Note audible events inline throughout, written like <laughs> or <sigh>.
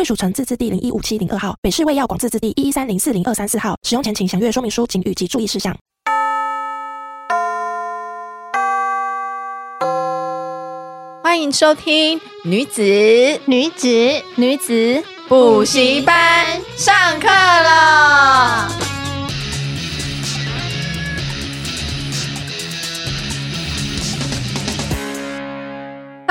贵属城自治地零一五七零二号，北市卫药广自治地一一三零四零二三四号。使用前请详阅说明书、警语及注意事项。欢迎收听女子女子女子补习班上课了。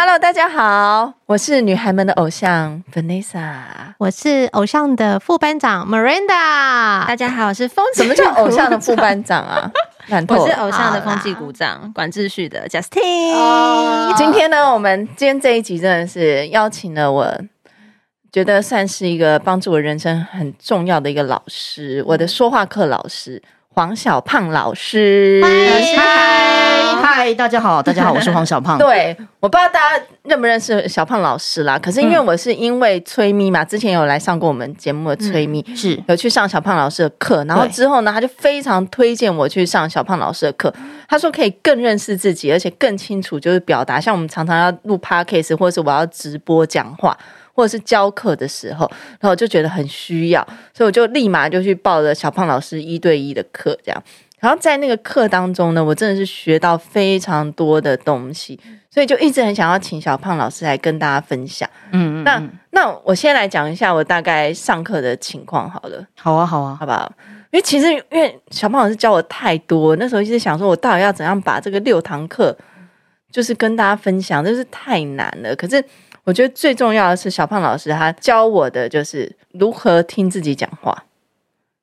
Hello，大家好，我是女孩们的偶像 Vanessa，我是偶像的副班长 Miranda。大家好，我是风纪。什么叫偶像的副班长啊？<laughs> 我是偶像的风纪股长，管秩序的 Justin。Oh, 今天呢，我们今天这一集真的是邀请了我，觉得算是一个帮助我人生很重要的一个老师，我的说话课老师。黄小胖老师，嗨嗨，大家好，大家好，我是黄小胖。<laughs> 对，我不知道大家认不认识小胖老师啦。可是因为我是因为崔咪嘛，之前有来上过我们节目的崔咪，嗯、是有去上小胖老师的课，然后之后呢，他就非常推荐我去上小胖老师的课。他说可以更认识自己，而且更清楚就是表达。像我们常常要录 podcast，或者是我要直播讲话。或者是教课的时候，然后我就觉得很需要，所以我就立马就去报了小胖老师一对一的课，这样。然后在那个课当中呢，我真的是学到非常多的东西，所以就一直很想要请小胖老师来跟大家分享。嗯，嗯，嗯，那那我先来讲一下我大概上课的情况好了。好啊，好啊，好不好？因为其实因为小胖老师教我太多，那时候一直想说，我到底要怎样把这个六堂课就是跟大家分享，真是太难了。可是。我觉得最重要的是小胖老师他教我的就是如何听自己讲话，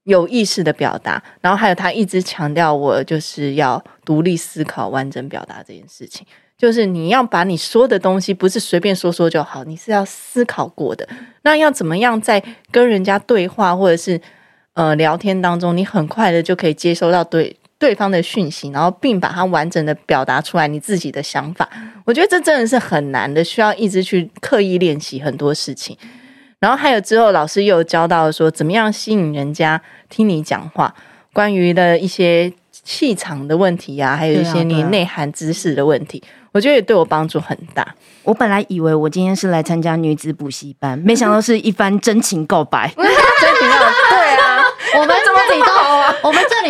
有意识的表达，然后还有他一直强调我就是要独立思考、完整表达这件事情，就是你要把你说的东西不是随便说说就好，你是要思考过的。那要怎么样在跟人家对话或者是呃聊天当中，你很快的就可以接收到对。对方的讯息，然后并把它完整的表达出来，你自己的想法，我觉得这真的是很难的，需要一直去刻意练习很多事情。然后还有之后，老师又教到说，怎么样吸引人家听你讲话，关于的一些气场的问题啊，还有一些你内涵知识的问题，我觉得也对我帮助很大。我本来以为我今天是来参加女子补习班，没想到是一番真情告白，<laughs> <laughs>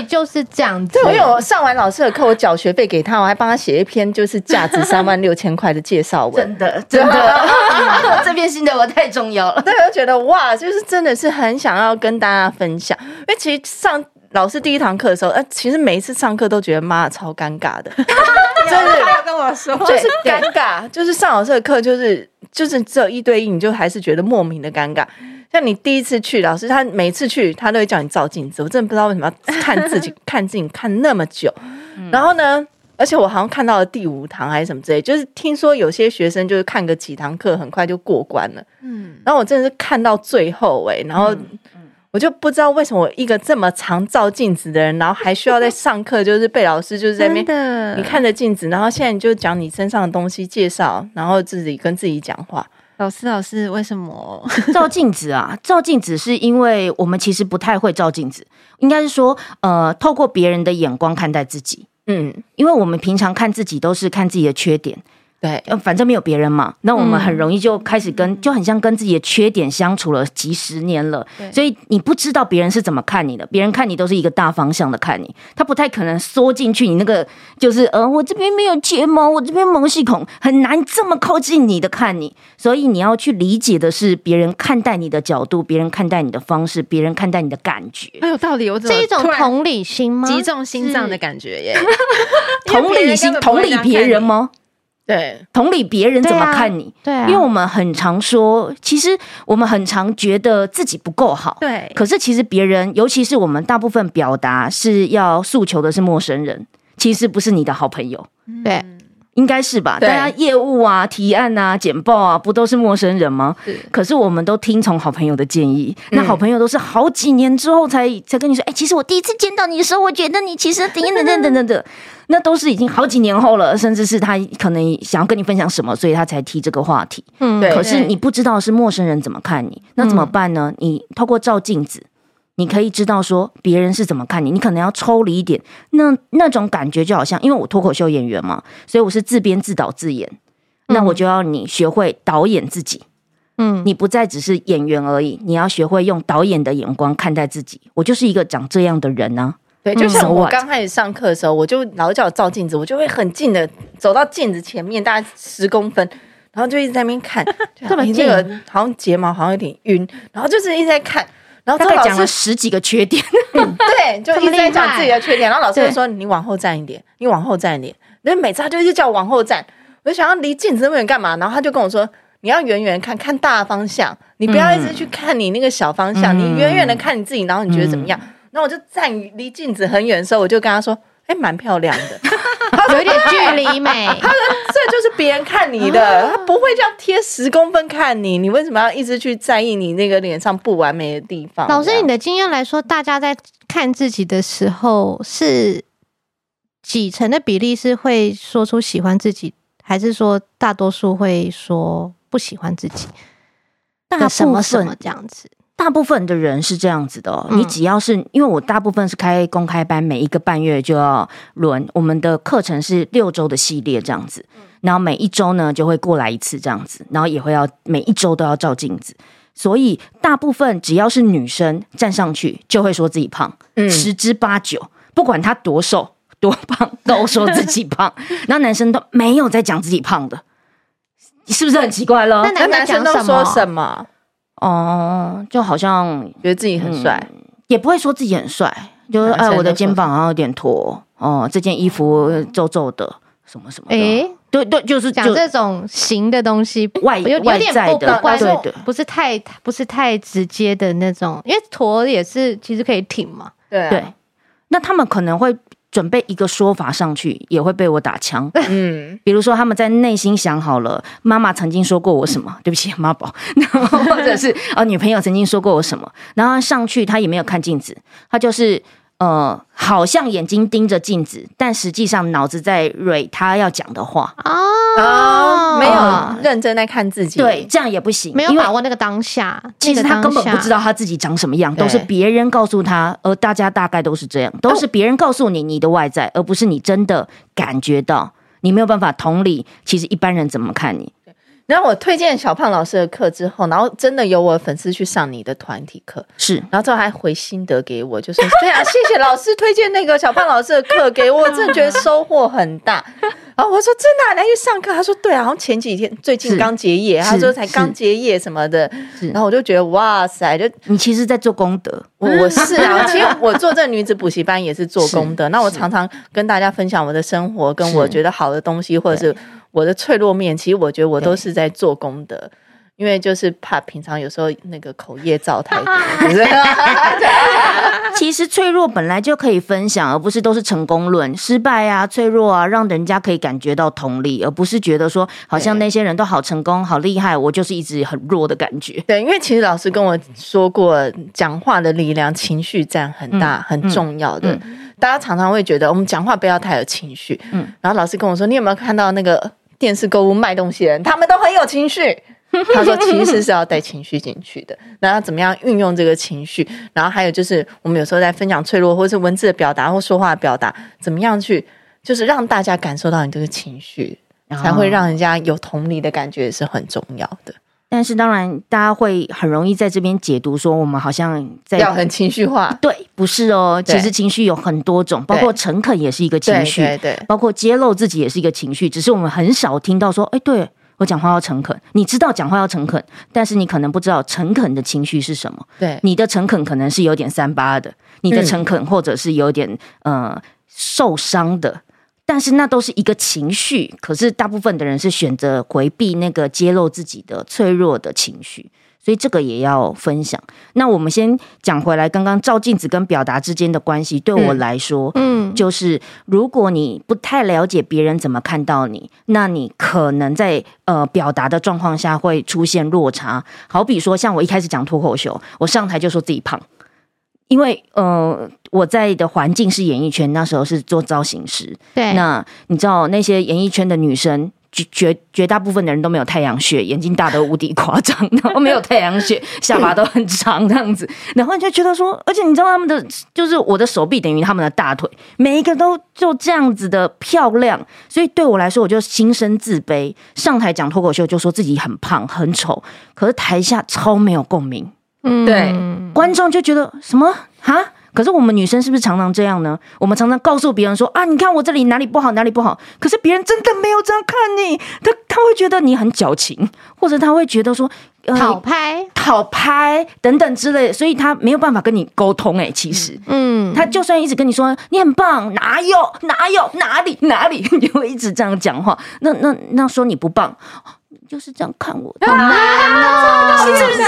就是这样子。我有上完老师的课，我缴学费给他，我还帮他写一篇就是价值 <laughs> 三万六千块的介绍文。真的，<laughs> 真的，<laughs> 这篇心得我太重要了。对，我觉得哇，就是真的是很想要跟大家分享。因为其实上老师第一堂课的时候，呃，其实每一次上课都觉得妈超尴尬的，真的。他有跟我说，就是尴尬，就是上老师的课，就是就是只有一对一，你就还是觉得莫名的尴尬。像你第一次去，老师他每次去，他都会叫你照镜子。我真的不知道为什么要看自己 <laughs> 看自己看那么久。然后呢，而且我好像看到了第五堂还是什么之类，就是听说有些学生就是看个几堂课，很快就过关了。嗯，然后我真的是看到最后哎、欸，然后我就不知道为什么我一个这么常照镜子的人，然后还需要在上课，就是被老师就是在那边你看着镜子，然后现在你就讲你身上的东西介绍，然后自己跟自己讲话。老师，老师，为什么 <laughs> 照镜子啊？照镜子是因为我们其实不太会照镜子，应该是说，呃，透过别人的眼光看待自己。嗯，因为我们平常看自己都是看自己的缺点。对，反正没有别人嘛，那我们很容易就开始跟，嗯、就很像跟自己的缺点相处了几十年了，对。所以你不知道别人是怎么看你的，别人看你都是一个大方向的看你，他不太可能缩进去你那个，就是呃，我这边没有睫毛，我这边毛细孔，很难这么靠近你的看你，所以你要去理解的是别人看待你的角度，别人看待你的方式，别人看待你的感觉，很有道理，我这一种同理心吗？击中心脏的感觉耶，<laughs> <laughs> 同理心，同理别人吗？对，同理别人怎么看你？对、啊，对啊、因为我们很常说，其实我们很常觉得自己不够好。对，可是其实别人，尤其是我们大部分表达是要诉求的是陌生人，其实不是你的好朋友。对。应该是吧？大家业务啊、提案啊、简报啊，不都是陌生人吗？是可是我们都听从好朋友的建议，那好朋友都是好几年之后才才跟你说，哎、其实我第一次见到你的时候，我觉得你其实等等等等等等，那都是已经好几年后了，甚至是他可能想要跟你分享什么，所以他才提这个话题。嗯对可是你不知道是陌生人怎么看你，那怎么办呢？你透过照镜子。你可以知道说别人是怎么看你，你可能要抽离一点，那那种感觉就好像，因为我脱口秀演员嘛，所以我是自编自导自演，那我就要你学会导演自己，嗯，你不再只是演员而已，你要学会用导演的眼光看待自己。我就是一个长这样的人啊，对，就像我刚开始上课的时候，我就老叫我照镜子，我就会很近的走到镜子前面，大概十公分，然后就一直在那边看，<laughs> 就这么近你这个好像睫毛好像有点晕，然后就是一直在看，然后大概讲了十几个缺点，<laughs> 对，就一直在讲自己的缺点，然后老师就说你往后站一点，你往后站一点，然后每次他就一直叫我往后站，我就想要离镜子那么远干嘛？然后他就跟我说。你要远远看，看大方向，你不要一直去看你那个小方向，嗯你远远的看你自己，然后你觉得怎么样？然后我就站离镜子很远的时候，我就跟他说：“哎，蛮漂亮的。” <laughs> <laughs> 有点距离美。他这就是别人看你的，他不会这样贴十公分看你，你为什么要一直去在意你那个脸上不完美的地方？老师，你的的经验来说，大家在看自己的时候，是几成的比例是会说出喜欢自己，还是说大多数会说不喜欢自己？大什部分么什么这样子？大部分的人是这样子的、你只要是因为我大部分是开公开班，每一个半月就要轮，我们的课程是六周的系列这样子，然后每一周呢就会过来一次这样子，然后也会要每一周都要照镜子，所以大部分只要是女生站上去就会说自己胖，嗯。十之八九，不管她多瘦 <laughs> 多胖都说自己胖，<laughs> 然后男生都没有在讲自己胖的，是不是很奇怪了？那那男生都说什么？哦，就好像觉得自己很帅，也不会说自己很帅，就是哎，我的肩膀好像有点驼哦，这件衣服皱皱的，什么什么的。诶对对，就是讲就这种型的东西，外有点不不关对对。不是太不是太直接的那种，因为驼也是其实可以挺嘛。对啊对，那他们可能会准备一个说法上去，也会被我打枪。<laughs> 嗯，比如说，他们在内心想好了，妈妈曾经说过我什么，<laughs> 对不起，妈宝，<laughs> 然后或者是啊、呃，女朋友曾经说过我什么，然后上去他也没有看镜子，他就是呃，好像眼睛盯着镜子，但实际上脑子在蕊他要讲的话。啊，没有认真在看自己，对，这样也不行，没有把握那个当下。其实他根本不知道。他自己长什么样，对都是别人告诉他，而大家大概都是这样，都是别人告诉你你的外在，而不是你真的感觉到，你没有办法同理，其实一般人怎么看你。然后我推荐小胖老师的课之后，然后真的有我的粉丝去上你的团体课，是，然后之后还回心得给我，就说对啊，谢谢老师推荐那个小胖老师的课给我，我真的觉得收获很大。然后我说真的、啊，来去上课？他说对啊，好像前几天最近刚结业，他说才刚结业什么的。然后我就觉得哇塞，就你其实在做功德。我我是啊，其实我做这个女子补习班也是做功德。那我常常跟大家分享我的生活，跟我觉得好的东西，或者是我的脆弱面。其实我觉得我都是在做功德。因为就是怕平常有时候那个口业造太多，<laughs> 其实脆弱本来就可以分享，而不是都是成功论，失败啊、脆弱啊，让人家可以感觉到同理，而不是觉得说好像那些人都好成功、好厉害，我就是一直很弱的感觉。对，因为其实老师跟我说过，讲话的力量，情绪占很大、嗯、很重要的。嗯、大家常常会觉得我们讲话不要太有情绪。嗯，然后老师跟我说，你有没有看到那个电视购物卖东西的人，他们都很有情绪。<laughs> 他说：“其实是要带情绪进去的，然后怎么样运用这个情绪？然后还有就是，我们有时候在分享脆弱，或者是文字的表达，或说话的表达，怎么样去，就是让大家感受到你这个情绪，才会让人家有同理的感觉，是很重要的。但是当然，大家会很容易在这边解读说，我们好像在要很情绪化。对，不是哦，其实情绪有很多种，包括诚恳也是一个情绪，对对，包括揭露自己也是一个情绪，只是我们很少听到说，哎，对。”我讲话要诚恳，你知道讲话要诚恳，但是你可能不知道诚恳的情绪是什么。对，你的诚恳可能是有点三八的，你的诚恳或者是有点、嗯、呃受伤的，但是那都是一个情绪。可是大部分的人是选择回避那个揭露自己的脆弱的情绪，所以这个也要分享。那我们先讲回来，刚刚照镜子跟表达之间的关系，对我来说，嗯，就是如果你不太了解别人怎么看到你，那你可能在呃表达的状况下会出现落差。好比说，像我一开始讲脱口秀，我上台就说自己胖。因为呃，我在的环境是演艺圈，那时候是做造型师。对，那你知道那些演艺圈的女生，绝绝绝大部分的人都没有太阳穴，眼睛大得无敌夸张，然后没有太阳穴，<laughs> 下巴都很长这样子。然后你就觉得说，而且你知道他们的，就是我的手臂等于他们的大腿，每一个都就这样子的漂亮，所以对我来说，我就心生自卑。上台讲脱口秀，就说自己很胖很丑，可是台下超没有共鸣。嗯，对，观众就觉得什么哈？可是我们女生是不是常常这样呢？我们常常告诉别人说啊，你看我这里哪里不好，哪里不好。可是别人真的没有这样看你，他他会觉得你很矫情，或者他会觉得说讨拍、讨拍等等之类的，所以他没有办法跟你沟通。哎，其实，嗯，他就算一直跟你说你很棒，哪有哪有哪里哪里，你 <laughs> 会一直这样讲话。那那那说你不棒。就是这样看我，好难哦，是不是？是不是？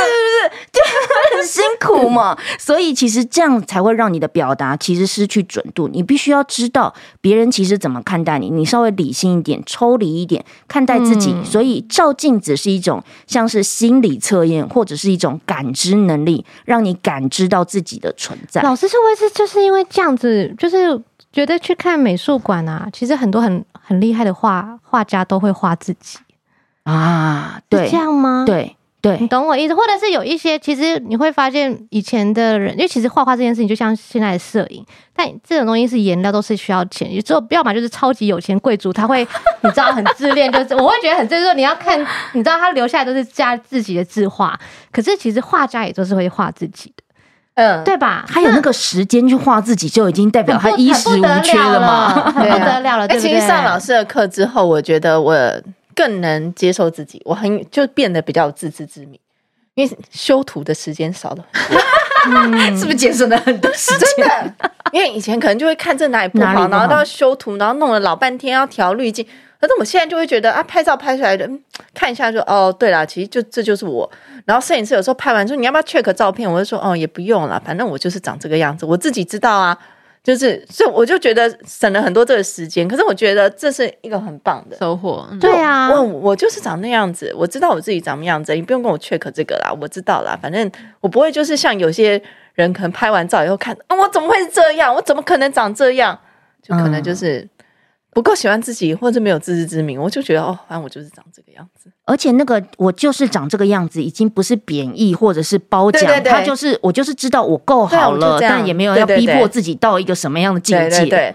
就 <laughs> 很辛苦嘛。所以其实这样才会让你的表达其实失去准度。你必须要知道别人其实怎么看待你，你稍微理性一点、抽离一点看待自己。所以照镜子是一种像是心理测验，或者是一种感知能力，让你感知到自己的存在。老师是不是就是因为这样子，就是觉得去看美术馆啊，其实很多很很厉害的画画家都会画自己。啊，对，是这样吗？对对，你懂我意思，或者是有一些，其实你会发现以前的人，因为其实画画这件事情就像现在的摄影，但这种东西是颜料都是需要钱，有时候要么就是超级有钱贵族，他会 <laughs> 你知道很自恋，就是我会觉得很自恋你要看，你知道他留下来都是加自己的字画，可是其实画家也都是会画自己的，嗯，对吧？他有那个时间去画自己，就已经代表他衣食无缺了嘛，很不得了了。哎，其实上老师的课之后，我觉得我。更能接受自己，我很就变得比较有自知之明，因为修图的时间少了很多，嗯、是不是节省了很多时间？真的，因为以前可能就会看这哪里不好，不好然后都要修图，然后弄了老半天要调滤镜。可是我现在就会觉得啊，拍照拍出来的看一下就哦，对了，其实就这就是我。然后摄影师有时候拍完说你要不要 check 照片，我就说哦，也不用了，反正我就是长这个样子，我自己知道啊。就是，所以我就觉得省了很多这个时间。可是我觉得这是一个很棒的收获。对啊，我我就是长那样子，我知道我自己长什么样子，你不用跟我 check 这个啦，我知道啦。反正我不会就是像有些人可能拍完照以后看，啊，我怎么会是这样？我怎么可能长这样？就可能就是。嗯不够喜欢自己，或者没有自知之明，我就觉得哦，反正我就是长这个样子。而且那个我就是长这个样子，已经不是贬义或者是褒奖，他就是我就是知道我够好了，但也没有要逼迫自己到一个什么样的境界。对，对，对，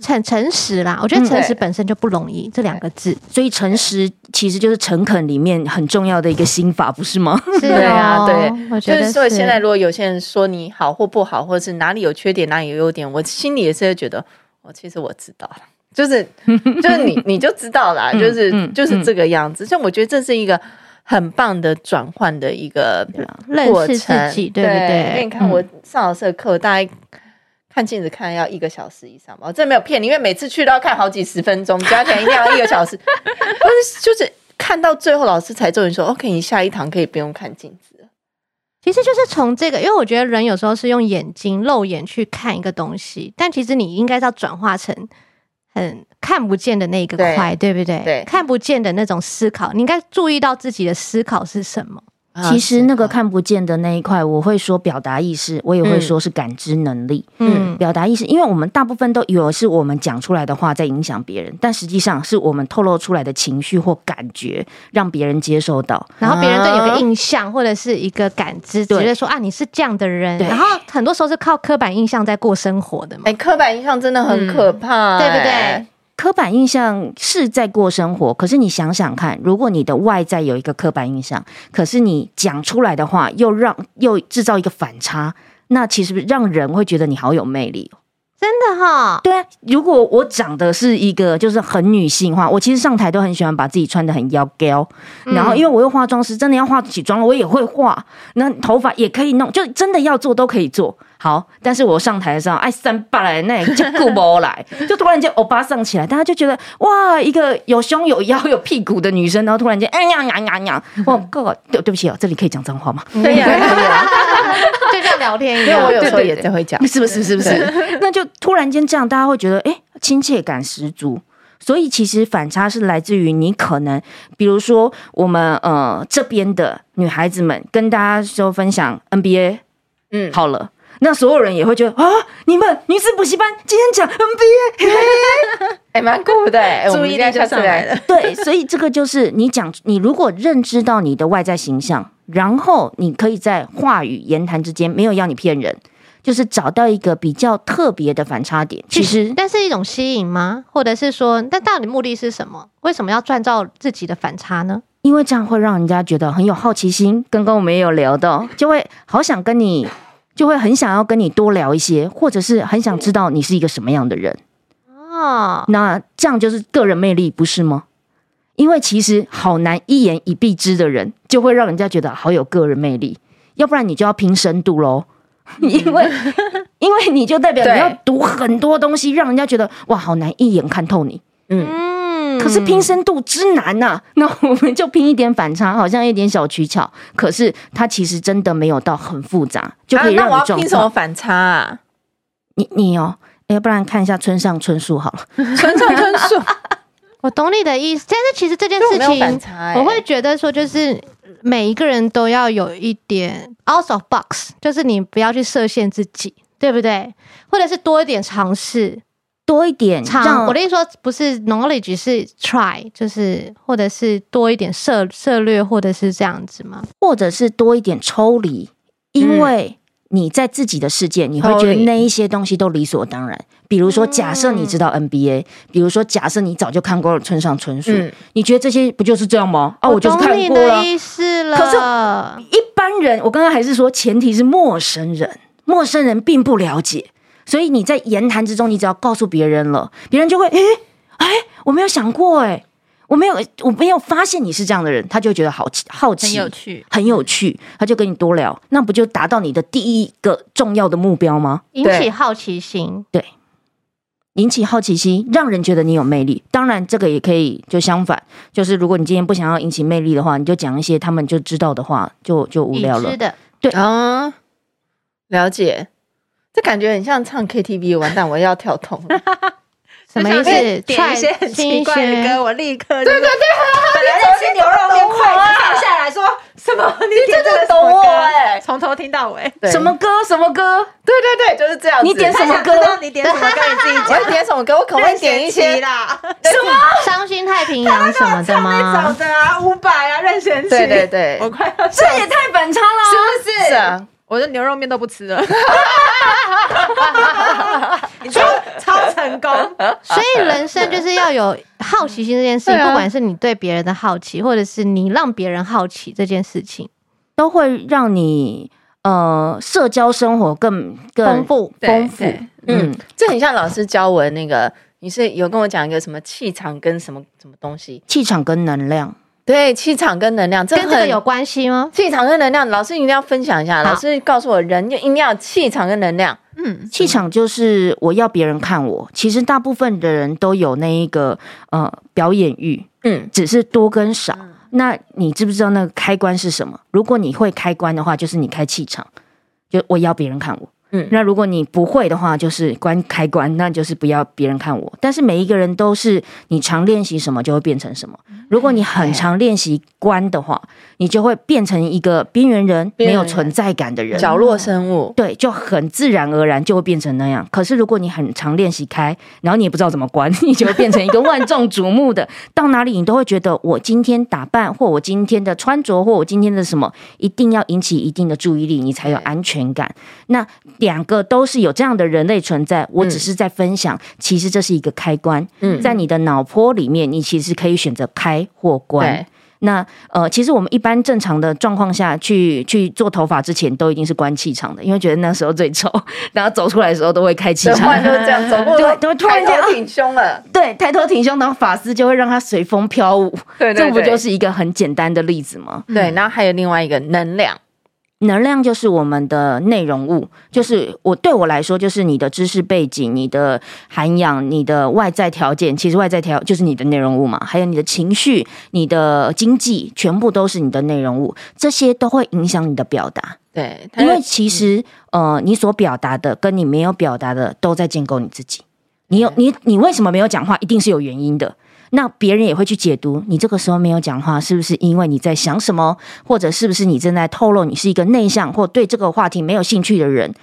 诚诚实啦，我觉得诚实本身就不容易，这两个字。所以诚实其实就是诚恳里面很重要的一个心法，不是吗？是啊，对，我觉得。所以现在如果有些人说你好或不好，或者是哪里有缺点，哪里有优点，我心里也是会觉得，我其实我知道了。就是 <laughs> 就是你你就知道啦，就是就是这个样子。所以我觉得这是一个很棒的转换的一个过程，对不对？因为你看我上老师的课，大概看镜子看要一个小时以上吧，我真没有骗你，因为每次去都要看好几十分钟，加起来一定要一个小时。<laughs> 就是看到最后，老师才终于说：“OK，你下一堂可以不用看镜子了。”其实就是从这个，因为我觉得人有时候是用眼睛肉眼去看一个东西，但其实你应该是要转化成。很看不见的那个块，对，对不对？对，看不见的那种思考，你应该注意到自己的思考是什么。其实那个看不见的那一块，我会说表达意识，我也会说是感知能力。嗯，表达意识，因为我们大部分都以为是我们讲出来的话在影响别人，但实际上是我们透露出来的情绪或感觉让别人接受到，然后别人对你有个印象或者是一个感知，觉得说啊，你是这样的人。然后很多时候是靠刻板印象在过生活的嘛。哎，刻板印象真的很可怕，对不对？刻板印象是在过生活，可是你想想看，如果你的外在有一个刻板印象，可是你讲出来的话又让又制造一个反差，那其实让人会觉得你好有魅力。真的哈？对啊，如果我长得是一个就是很女性化，我其实上台都很喜欢把自己穿的很妖娇，然后因为我又化妆师，真的要化起妆了，我也会化，那头发也可以弄，就真的要做都可以做。好，但是我上台的时候，哎，三八来那就顾不来，<laughs> 就突然间欧巴上起来，大家就觉得哇，一个有胸有腰有屁股的女生，然后突然间哎呀呀呀呀，<laughs> 哇哥哥，对对不起哦，这里可以讲脏话吗？对呀，可以啊，就像聊天一样。因为我有时候也在会讲，是不是？是不是？那就突然间这样，大家会觉得哎，亲切感十足。所以其实反差是来自于你可能，比如说我们呃这边的女孩子们跟大家说分享 NBA，嗯，好了。那所有人也会觉得啊，你们女子补习班今天讲 NBA，还 <laughs> 蛮酷的，<laughs> 注意力就上来了。<laughs> 对，所以这个就是你讲，你如果认知到你的外在形象，然后你可以在话语言谈之间没有要你骗人，就是找到一个比较特别的反差点。其实，但是一种吸引吗？或者是说，但到底目的是什么？为什么要创造自己的反差呢？因为这样会让人家觉得很有好奇心。刚刚我们也有聊到，就会好想跟你。就会很想要跟你多聊一些，或者是很想知道你是一个什么样的人哦。那这样就是个人魅力，不是吗？因为其实好难一言以蔽之的人，就会让人家觉得好有个人魅力。要不然你就要拼深度喽，因为 <laughs> 因为你就代表你要读很多东西，让人家觉得哇，好难一眼看透你。嗯。可是拼深度之难呐、啊，那我们就拼一点反差，好像一点小取巧。可是它其实真的没有到很复杂，就可以让你、啊、那我要拼什么反差啊？你你哦，要不然看一下村上春树好了。村上春树，<laughs> 我懂你的意思。但是其实这件事情，我，我会觉得说，就是每一个人都要有一点 out of box，就是你不要去设限自己，对不对？或者是多一点尝试。多一点，让我的意思说不是 knowledge 是 try，就是或者是多一点策策略，或者是这样子吗？或者是多一点抽离，因为你在自己的世界，你会觉得那一些东西都理所当然。比如说，假设你知道 NBA，比如说假设你早就看过了村上春树，你觉得这些不就是这样吗？啊，我就是看过了。意思了。可是一般人，我刚刚还是说，前提是陌生人，陌生人并不了解。所以你在言谈之中，你只要告诉别人了，别人就会诶哎，我没有想过诶，我没有我没有发现你是这样的人，他就觉得好奇好奇，很有趣，很有趣，他就跟你多聊，那不就达到你的第一个重要的目标吗？引起好奇心，对，引起好奇心，让人觉得你有魅力。当然，这个也可以就相反，就是如果你今天不想要引起魅力的话，你就讲一些他们就知道的话，就就无聊了。是的，对啊，了解。这感觉很像唱 KTV，完蛋，我要跳痛了。<laughs> 什么意思？点一些很奇怪的歌，我立刻对对对，<laughs> 本来在吃牛肉面，筷子放下来说什么？你真的懂我哎，从头听到尾。什么歌？什么歌？对对对，就是这样。你点什么歌？你点什么歌？你自己讲。我点什么歌？我可不可以点一些 <laughs> 啦？什么？伤心太平洋什么的吗？找的啊，伍佰啊，任贤齐。对对对，我快要这也太反差了，是不是？我的牛肉面都不吃了，<laughs> 你说超成功，所以人生就是要有好奇心这件事情，不管是你对别人的好奇，或者是你让别人好奇这件事情，都会让你呃社交生活更更丰富丰富。嗯，这很像老师教我的那个，你是有跟我讲一个什么气场跟什么什么东西？气场跟能量。对，气场跟能量，这跟这个有关系吗？气场跟能量，老师一定要分享一下。老师告诉我，人就一定要气场跟能量。嗯，气场就是我要别人看我。其实大部分的人都有那一个呃表演欲，嗯，只是多跟少。嗯，那你知不知道那个开关是什么？如果你会开关的话，就是你开气场，就我要别人看我。嗯，那如果你不会的话，就是关开关，那就是不要别人看我。但是每一个人都是你常练习什么就会变成什么。如果你很常练习关的话，你就会变成一个边缘人，没有存在感的人，角落生物。对，就很自然而然就会变成那样。可是如果你很常练习开，然后你也不知道怎么关，<laughs> 你就会变成一个万众瞩目的。到哪里你都会觉得我今天打扮，或我今天的穿着，或我今天的什么，一定要引起一定的注意力，你才有安全感。那。两个都是有这样的人类存在，我只是在分享，其实这是一个开关。嗯，在你的脑波里面，你其实可以选择开或关。那呃，其实我们一般正常的状况下去去做头发之前，都一定是关气场的，因为觉得那时候最丑，<laughs> 然后走出来的时候都会开气场，就是这样走过，对，都会突然间挺胸了，对，抬头挺胸，然后发丝就会让它随风飘舞。对，对，对，这不就是一个很简单的例子吗？对，然后还有另外一个能量。能量就是我们的内容物，就是我对我来说，就是你的知识背景、你的涵养、你的外在条件。其实外在条就是你的内容物嘛，还有你的情绪、你的经济，全部都是你的内容物。这些都会影响你的表达。对，因为其实呃，你所表达的跟你没有表达的，都在建构你自己。你有你你为什么没有讲话？一定是有原因的。那别人也会去解读你这个时候没有讲话，是不是因为你在想什么，或者是不是你正在透露你是一个内向或对这个话题没有兴趣的人？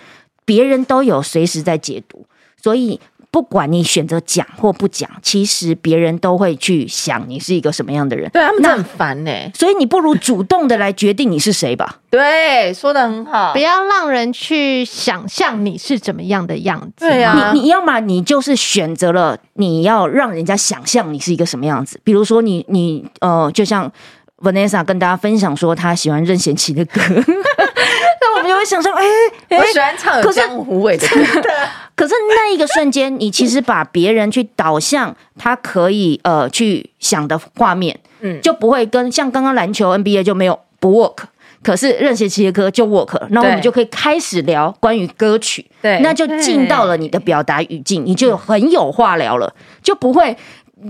别人都有随时在解读，所以。不管你选择讲或不讲，其实别人都会去想你是一个什么样的人。对，他们很烦呢、欸，所以你不如主动的来决定你是谁吧。对，说的很好，不要让人去想象你是怎么样的样子。对啊，你你要么你就是选择了你要让人家想象你是一个什么样子，比如说你你呃，就像 Vanessa 跟大家分享说她喜欢任贤齐的歌。<laughs> 那我们就会想说，哎、欸，我喜欢唱有江湖味的歌。可是那一个瞬间，你其实把别人去导向他可以呃去想的画面，嗯，就不会跟像刚刚篮球 NBA 就没有不 work，可是任贤齐的歌就 work 了。那我们就可以开始聊关于歌曲，对，那就进到了你的表达语境，你就很有话聊了，就不会。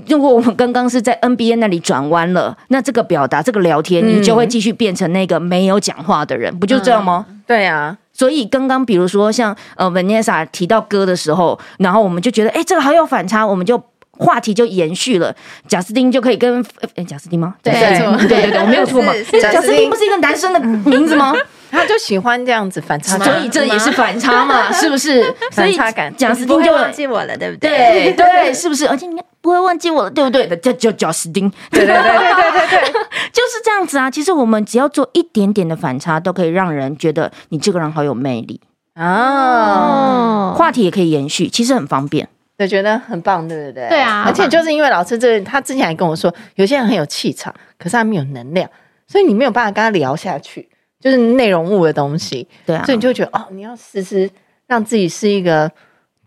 如果我们刚刚是在 NBA 那里转弯了，那这个表达、这个聊天，你就会继续变成那个没有讲话的人，嗯、不就这样吗？对啊。所以刚刚比如说像呃 Vanessa 提到歌的时候，然后我们就觉得，哎，这个好有反差，我们就话题就延续了。贾斯汀就可以跟哎贾斯汀吗？对对对对对，我没有错嘛。贾斯汀不是一个男生的名字吗？<laughs> 他就喜欢这样子反差，所以这也是反差嘛，是不是？<laughs> 反差感，贾斯汀就忘记我了，对不对？对对，<laughs> 是不是？而且你不会忘记我了，对不对？叫叫贾斯汀，对对对对对对，<laughs> 就是这样子啊。其实我们只要做一点点的反差，都可以让人觉得你这个人好有魅力哦。话题也可以延续，其实很方便，对，觉得很棒，对不对？对啊。而且就是因为老师这个，他之前还跟我说，有些人很有气场，可是他没有能量，所以你没有办法跟他聊下去。就是内容物的东西，对啊，所以你就觉得哦，你要时时让自己是一个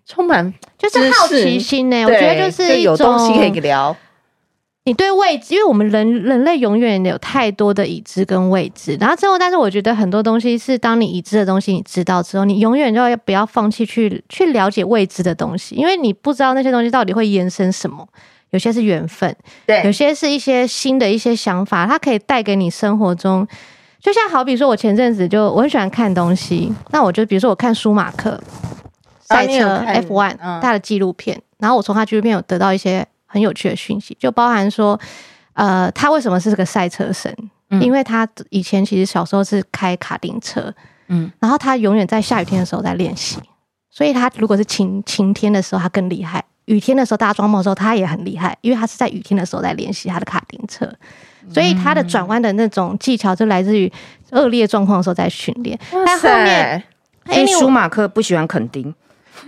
充满就是好奇心呢。我觉得就是有东西可以聊。你对未知，因为我们人人类永远有太多的已知跟未知，然后之后，但是我觉得很多东西是当你已知的东西你知道之后，你永远就要不要放弃去去了解未知的东西，因为你不知道那些东西到底会延伸什么。有些是缘分，对，有些是一些新的一些想法，它可以带给你生活中。就像好比说，我前阵子就我很喜欢看东西，那我就比如说我看舒马克赛车 F1 他的纪录片，然后我从他纪录片有得到一些很有趣的讯息，就包含说，呃，他为什么是个赛车神？因为他以前其实小时候是开卡丁车，嗯，然后他永远在下雨天的时候在练习，所以他如果是晴晴天的时候他更厉害，雨天的时候大家装梦的时候他也很厉害，因为他是在雨天的时候在练习他的卡丁车。所以他的转弯的那种技巧就来自于恶劣状况的时候在训练。但后面，所以舒马克不喜欢肯丁，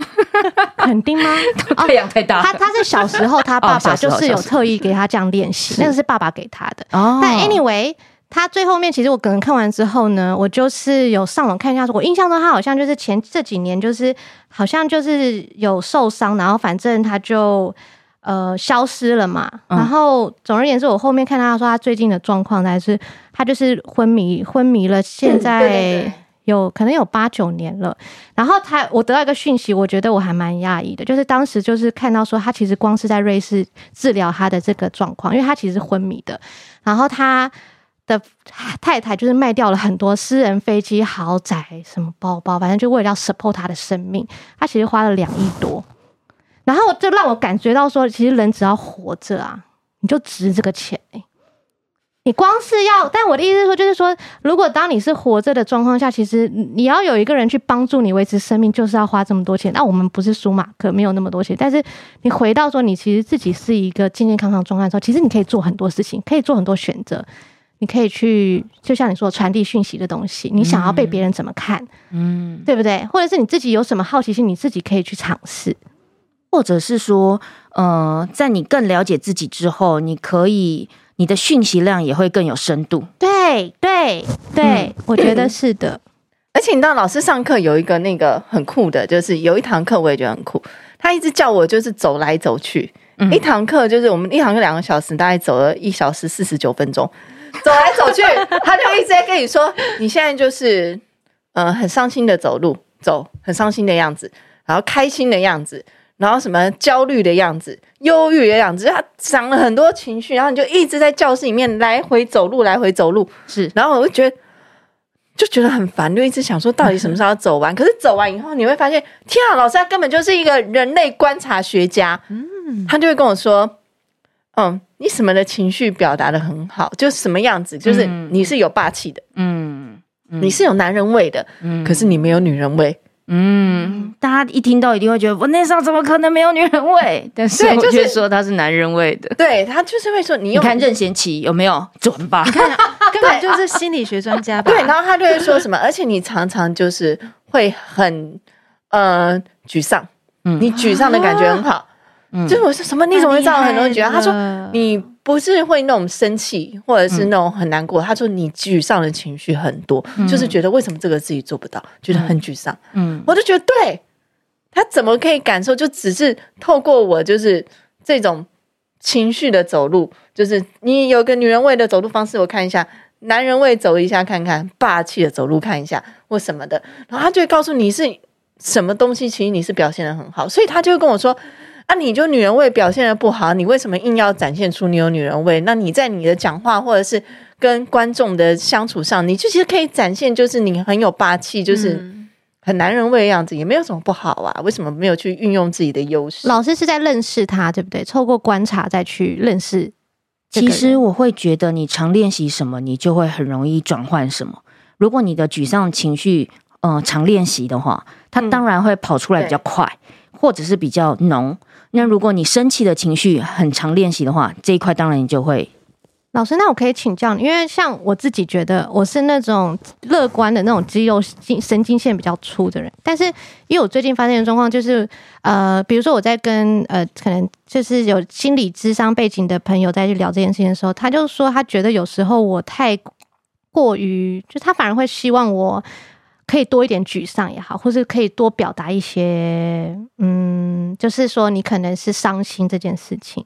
<laughs> 垦丁吗？<laughs> 太阳太大。他他是小时候他爸爸 <laughs> 就是有特意给他这样练习，那个是爸爸给他的。但 anyway，他最后面其实我可能看完之后呢，我就是有上网看一下，说我印象中他好像就是前这几年就是好像就是有受伤，然后反正他就。呃，消失了嘛。然后总而言之，我后面看他说他最近的状况还是他就是昏迷，昏迷了，现在有可能有八九年了。然后他，我得到一个讯息，我觉得我还蛮讶异的，就是当时就是看到说他其实光是在瑞士治疗他的这个状况，因为他其实是昏迷的。然后他的太太就是卖掉了很多私人飞机、豪宅、什么包包，反正就为了要 support 他的生命，他其实花了两亿多。然后就让我感觉到说，其实人只要活着啊，你就值这个钱。你光是要，但我的意思是说，就是说，如果当你是活着的状况下，其实你要有一个人去帮助你维持生命，就是要花这么多钱。那我们不是舒马克，没有那么多钱。但是你回到说，你其实自己是一个健健康康状态的时候，其实你可以做很多事情，可以做很多选择。你可以去，就像你说传递讯息的东西，你想要被别人怎么看，嗯，对不对？或者是你自己有什么好奇心，你自己可以去尝试。或者是说，呃，在你更了解自己之后，你可以你的讯息量也会更有深度。对对对，嗯、我觉得是的。<coughs> 而且你知道，老师上课有一个那个很酷的，就是有一堂课我也觉得很酷，他一直叫我就是走来走去。嗯、一堂课就是我们一堂课两个小时，大概走了一小时四十九分钟。走来走去，<laughs> 他就一直在跟你说，你现在就是呃很伤心的走路，走很伤心的样子，然后开心的样子，然后什么焦虑的样子，忧郁的样子，他长了很多情绪，然后你就一直在教室里面来回走路，来回走路，是，然后我就觉得。就觉得很烦，就一直想说到底什么时候要走完。可是走完以后，你会发现，天啊，老师他根本就是一个人类观察学家。嗯，他就会跟我说，嗯，你什么的情绪表达的很好，就什么样子，就是你是有霸气的，嗯，你是有男人味的，嗯，可是你没有女人味。嗯，大家一听到一定会觉得，我那时候怎么可能没有女人味？<laughs> 但是我就说他是男人味的。对，他就是会说，你你看任贤齐有没有准吧？你看，<laughs> 根本就是心理学专家吧？对，然后他就会说什么，而且你常常就是会很呃沮丧，嗯，你沮丧的感觉很好。嗯就是我说什么？你怎么会造成很多人觉得？他说你不是会那种生气，或者是那种很难过。他说你沮丧的情绪很多，就是觉得为什么这个自己做不到，觉得很沮丧。嗯，我就觉得对，他怎么可以感受？就只是透过我，就是这种情绪的走路，就是你有个女人味的走路方式，我看一下；男人味走一下看看，霸气的走路看一下或什么的。然后他就会告诉你是什么东西，其实你是表现的很好，所以他就会跟我说。啊，你就女人味表现的不好，你为什么硬要展现出你有女人味？那你在你的讲话或者是跟观众的相处上，你就其实可以展现，就是你很有霸气，就是很男人味的样子，也没有什么不好啊。为什么没有去运用自己的优势？老师是在认识他，对不对？透过观察再去认识。其实我会觉得，你常练习什么，你就会很容易转换什么。如果你的沮丧情绪，嗯、呃，常练习的话，它当然会跑出来比较快，嗯、或者是比较浓。那如果你生气的情绪很常练习的话，这一块当然你就会。老师，那我可以请教你，因为像我自己觉得我是那种乐观的那种肌肉神经线比较粗的人，但是因为我最近发现的状况就是，呃，比如说我在跟呃可能就是有心理智商背景的朋友在去聊这件事情的时候，他就说他觉得有时候我太过于，就他反而会希望我。可以多一点沮丧也好，或是可以多表达一些，嗯，就是说你可能是伤心这件事情，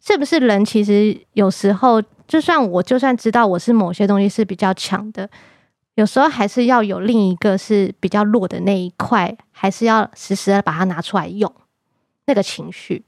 是不是人其实有时候，就算我就算知道我是某些东西是比较强的，有时候还是要有另一个是比较弱的那一块，还是要时时的把它拿出来用那个情绪。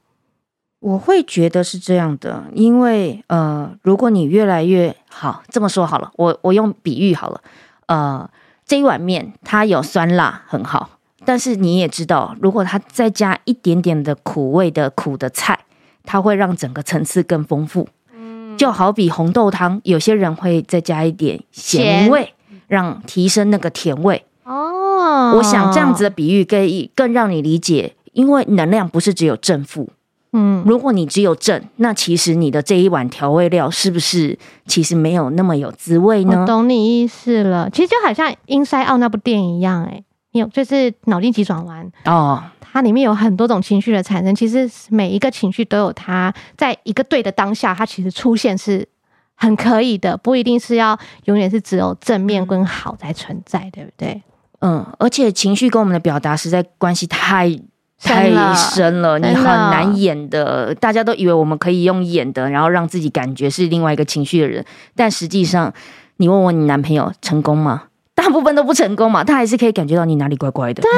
我会觉得是这样的，因为呃，如果你越来越好，这么说好了，我我用比喻好了，呃。这一碗面它有酸辣很好，但是你也知道，如果它再加一点点的苦味的苦的菜，它会让整个层次更丰富。嗯，就好比红豆汤，有些人会再加一点咸味，让提升那个甜味。哦，我想这样子的比喻可以更让你理解，因为能量不是只有正负。嗯，如果你只有正，那其实你的这一碗调味料是不是其实没有那么有滋味呢？我懂你意思了，其实就好像《Inside Out》那部电影一样，哎，有就是脑筋急转弯哦，它里面有很多种情绪的产生，其实每一个情绪都有它在一个对的当下，它其实出现是很可以的，不一定是要永远是只有正面跟好才存在，对不对？嗯，而且情绪跟我们的表达实在关系太。太深了，你很难演的。大家都以为我们可以用演的，然后让自己感觉是另外一个情绪的人，但实际上，你问问你男朋友成功吗？<laughs> 大部分都不成功嘛，他还是可以感觉到你哪里怪怪的。对。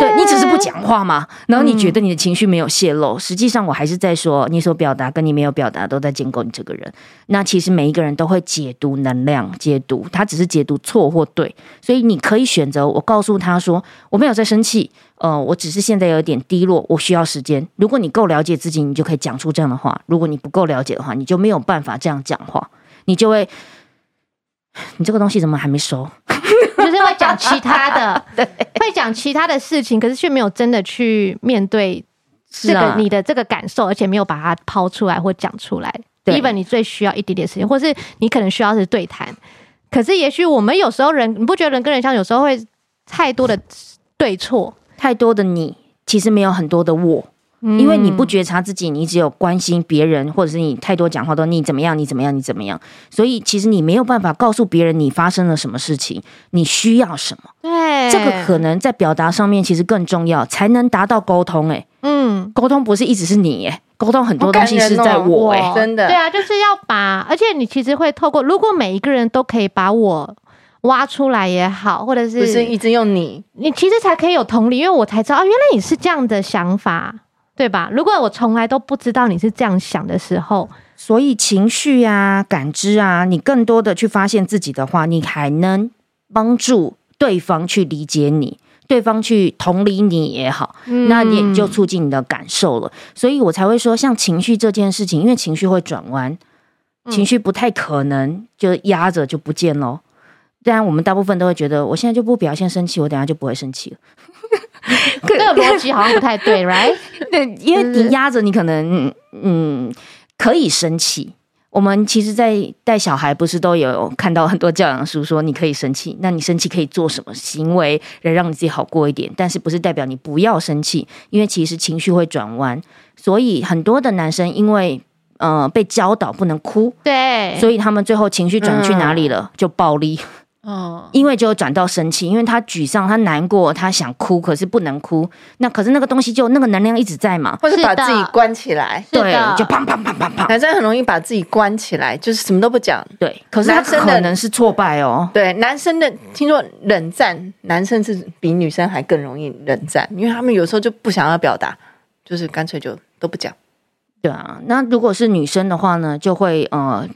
对，你只是不讲话嘛，然后你觉得你的情绪没有泄露，嗯、实际上我还是在说，你所表达跟你没有表达都在建构你这个人。那其实每一个人都会解读能量，解读他只是解读错或对，所以你可以选择。我告诉他说，我没有在生气，呃，我只是现在有点低落，我需要时间。如果你够了解自己，你就可以讲出这样的话；如果你不够了解的话，你就没有办法这样讲话，你就会，你这个东西怎么还没收？<laughs> 就是会讲其他的，<laughs> 对，会讲其他的事情，可是却没有真的去面对这个你的这个感受，而且没有把它抛出来或讲出来。基本你最需要一点点时间，或是你可能需要是对谈。可是也许我们有时候人，你不觉得人跟人相处有时候会太多的对错，太多的你，其实没有很多的我。因为你不觉察自己，你只有关心别人，或者是你太多讲话都你怎么样，你怎么样，你怎么样，所以其实你没有办法告诉别人你发生了什么事情，你需要什么。对，这个可能在表达上面其实更重要，才能达到沟通。诶，嗯，沟通不是一直是你哎，沟通很多东西是在我哎、哦，真的。对啊，就是要把，而且你其实会透过，如果每一个人都可以把我挖出来也好，或者是不是一直用你，你其实才可以有同理，因为我才知道啊，原来你是这样的想法，对吧？如果我从来都不知道你是这样想的时候，所以情绪啊、感知啊，你更多的去发现自己的话，你还能帮助对方去理解你，对方去同理你也好，嗯、那你也就促进你的感受了。所以我才会说，像情绪这件事情，因为情绪会转弯，情绪不太可能就压着就不见喽。当然，我们大部分都会觉得，我现在就不表现生气，我等下就不会生气了。<laughs> 这个逻辑好像不太对，<laughs> right？对，因为你压着，你可能嗯可以生气。我们其实，在带小孩，不是都有看到很多教养书说，你可以生气，那你生气可以做什么行为来让你自己好过一点？但是不是代表你不要生气？因为其实情绪会转弯，所以很多的男生因为呃被教导不能哭，对，所以他们最后情绪转去哪里了？就暴力。哦，因为就转到生气，因为他沮丧，他难过，他想哭，可是不能哭。那可是那个东西就那个能量一直在嘛，或是把自己关起来，对，就砰砰砰砰砰。男生很容易把自己关起来，就是什么都不讲。对，可是他可能是挫败哦。对，男生的听说冷战，男生是比女生还更容易冷战，因为他们有时候就不想要表达，就是干脆就都不讲。对啊，那如果是女生的话呢，就会呃。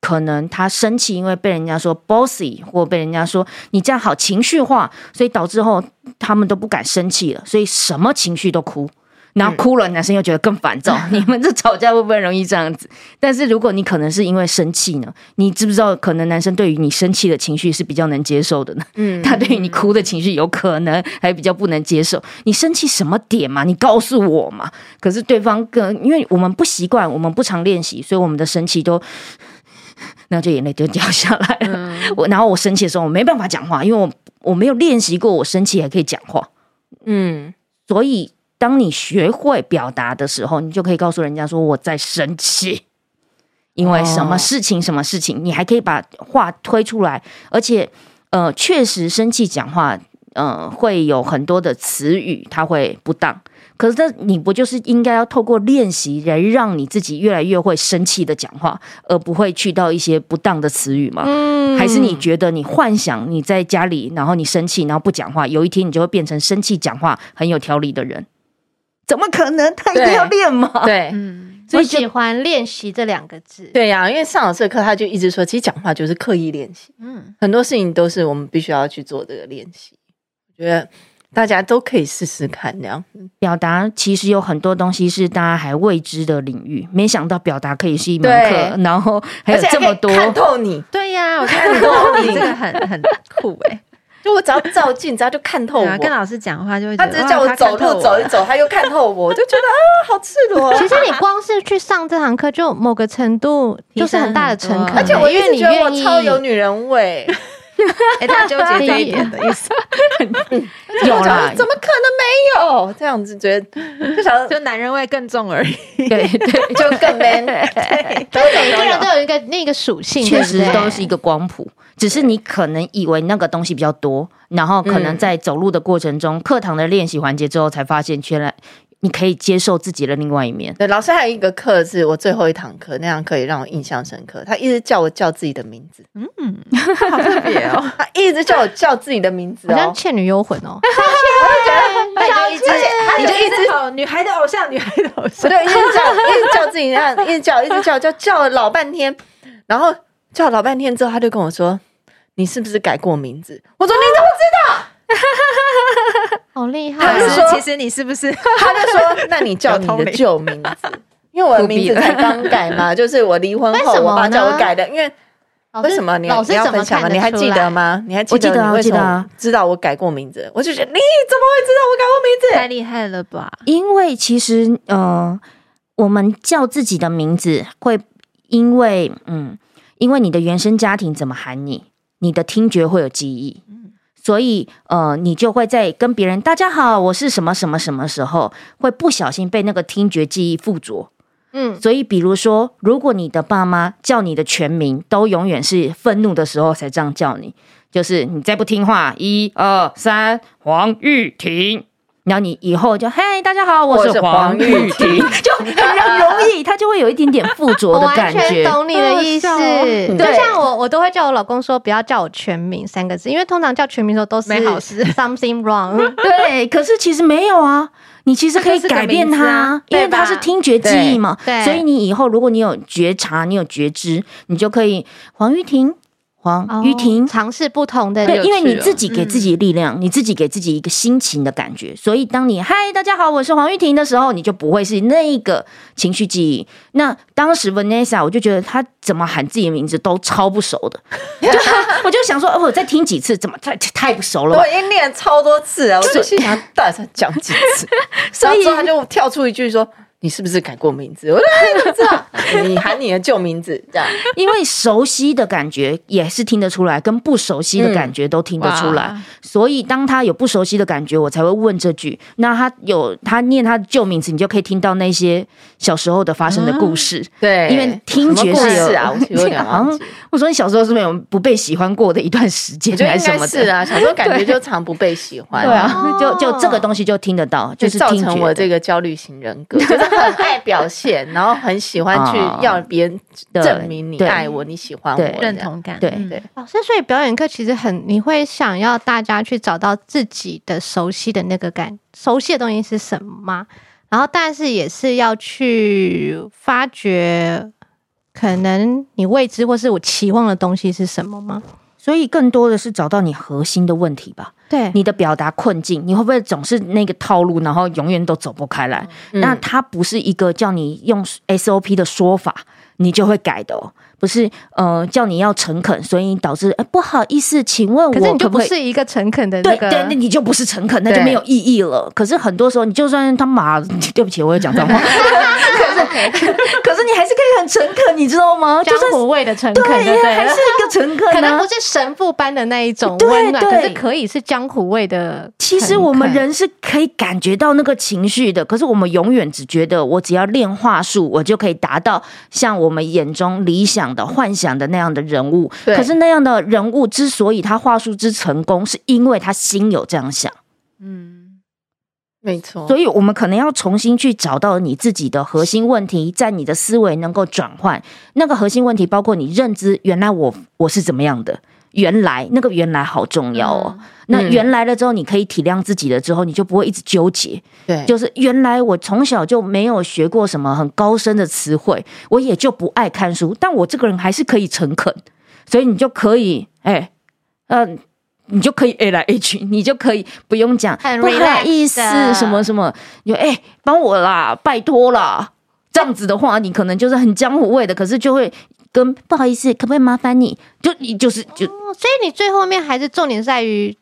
可能他生气，因为被人家说 bossy，或被人家说你这样好情绪化，所以导致后他们都不敢生气了，所以什么情绪都哭，然后哭了，男生又觉得更烦躁。嗯、<laughs> 你们这吵架会不会容易这样子？但是如果你可能是因为生气呢？你知不知道，可能男生对于你生气的情绪是比较能接受的呢？嗯，<laughs> 他对于你哭的情绪有可能还比较不能接受。你生气什么点嘛？你告诉我嘛？可是对方更，因为我们不习惯，我们不常练习，所以我们的生气都。那就眼泪就掉下来了。嗯、我然后我生气的时候，我没办法讲话，因为我我没有练习过，我生气还可以讲话。嗯，所以当你学会表达的时候，你就可以告诉人家说我在生气，因为什么事情什么事情，你还可以把话推出来，而且呃，确实生气讲话，呃，会有很多的词语，它会不当。可是，这你不就是应该要透过练习来让你自己越来越会生气的讲话，而不会去到一些不当的词语吗？嗯，还是你觉得你幻想你在家里，然后你生气，然后不讲话，有一天你就会变成生气讲话很有条理的人？怎么可能？他一定要练吗？对，嗯，所以喜欢练习这两个字。对呀，啊，因为上老师的课，他就一直说，其实讲话就是刻意练习。嗯，很多事情都是我们必须要去做这个练习。我觉得。大家都可以试试看，这样表达其实有很多东西是大家还未知的领域。没想到表达可以是一门课，然后还有这么多看透你。对呀，我看透你 <laughs> 这个很很酷哎！就我只要照镜，只要就看透我。跟老师讲话就会，他只是叫我走路走一走，他又看透我，我就觉得啊，好赤裸。其实你光是去上这堂课，就某个程度 <laughs> 就是很大的诚恳，而且我因为你觉得我超有女人味。哎，他纠结这一点的意思，<laughs> 有啦？怎么可能没有？这样子觉得，就想 <laughs> 就男人味更重而已。对对，<laughs> 就更 man。对，每个人都有一个那个属性，确实都是一个光谱，只是你可能以为那个东西比较多，然后可能在走路的过程中，课堂的练习环节之后，才发现原来。你可以接受自己的另外一面。对，老师还有一个课是我最后一堂课，那堂课也让我印象深刻。他一直叫我叫自己的名字，嗯，<laughs> 好特别哦。他一直叫我叫自己的名字，好像《倩女幽魂》哦。小倩，<laughs> 你就一直女孩的偶像，女孩的偶像，<laughs> 对，一直叫，一直叫自己，那样一直叫，一直叫，叫叫了老半天，然后叫了老半天之后，他就跟我说：“你是不是改过名字？”我说：“你怎么知道？”好厉害！他就说：“其实你是不是？<laughs> ”他就说：“那你叫你的旧名字，<laughs> 因为我的名字才刚改嘛，就是我离婚后我爸叫我改的。因为为什么你你要分享吗？你还记得吗？你还记得你为什么知道我改过名字？我就觉得你怎么会知道我改过名字？太厉害了吧！因为其实呃，我们叫自己的名字会因为嗯，因为你的原生家庭怎么喊你，你的听觉会有记忆。”所以，呃，你就会在跟别人“大家好，我是什么什么什么”时候，会不小心被那个听觉记忆附着。嗯，所以，比如说，如果你的爸妈叫你的全名，都永远是愤怒的时候才这样叫你，就是你再不听话，一二三，黄玉婷，然后你以后就嘿，大家好，我我是是黄黄玉玉婷，<laughs> 就很容易，他就会有一点点附着的我感觉。全懂你的意思，对。就像我，我都会叫我老公说不要叫我全名三个字，因为通常叫全名的时候都是没好事。<laughs> something wrong。对，可是其实没有啊，你其实可以改变它，啊。因为它是听觉记忆嘛。对对。所以你以后如果你有觉察，你有觉知，你就可以黄玉婷，黄玉婷。尝试不同的对，因为你自己给自己力量，你自己给自己一个心情的感觉，所以当你嗨，大家好，我是黄玉婷的时候，你就不会是那一个情绪记忆。那当时 Vanessa，我就觉得她怎么喊自己的名字都超不熟的，<laughs> 就我就想说，哦，我再听几次，怎么太太不熟了我？已经练超多次啊，我就心想到底在讲几次，<laughs> 所以他就跳出一句说：“你是不是改过名字？”我说：“哎，怎么知道？<laughs> 你喊你的旧名字这样。<laughs> ”因为熟悉的感觉也是听得出来，跟不熟悉的感觉都听得出来。哇所以当他有不熟悉的感觉，我才会问这句。那他有他念他的旧名字，你就可以听到那些小时候的发生的故事。对因为听觉是有是啊，我其实有点忘记。<laughs> 我说你小时候是没有不被喜欢过的一段时间还是什么的？是啊，小时候感觉就常不被喜欢，对啊，就就这个东西就听得到，就就是听觉造成我这。个焦虑型人格，就是很爱表现，然后很喜欢去要别人证明你对爱我，你喜欢我，对认同感，对嗯对老师，所以表演课其实很，你会想要大家去找到自己的熟悉的那个感，熟悉的东西是什么吗？然后，但是也是要去发掘，可能你未知或是我期望的东西是什么吗？所以更多的是找到你核心的问题吧。对，你的表达困境，你会不会总是那个套路，然后永远都走不开来？嗯那它不是一个叫你用 SOP 的说法，你就会改的哦。不是呃，叫你要诚恳，所以导致哎不好意思，请问可是你就不我可不可以？是一个诚恳的那个，对对，那你就不是诚恳，那就没有意义了。可是很多时候，你就算他妈，对不起，我也讲脏话，<laughs> <laughs> <laughs> 可是可是你还是可以很诚恳，你知道吗？<laughs> 就江算湖味的诚恳，对还是一个诚恳、啊，可能不是神父般的那一种对温暖，对可是可以是江湖味的。其实我们人是可以感觉到那个情绪的，可是我们永远只觉得我只要练话术，我就可以达到像我们眼中理想的、幻想的那样的人物。可是那样的人物之所以他话术之成功，是因为他心有这样想。嗯，没错，所以我们可能要重新去找到你自己的核心问题，在你的思维能够转换。那个核心问题包括你认知，原来我我是怎么样的。原来那个原来好重要哦。嗯那原来了之后，你可以体谅自己了之后，你就不会一直纠结。对，就是原来我从小就没有学过什么很高深的词汇，我也就不爱看书，但我这个人还是可以诚恳，所以你就可以，哎，嗯、呃，你就可以 A 来 A 去，<laughs> 你就可以不用讲很不好意思什么什么，就哎帮我啦，拜托啦，这样子的话，你可能就是很江湖味的，可是就会跟不好意思，可不可以麻烦你？就你就是就哦所以你最后面还是重点在于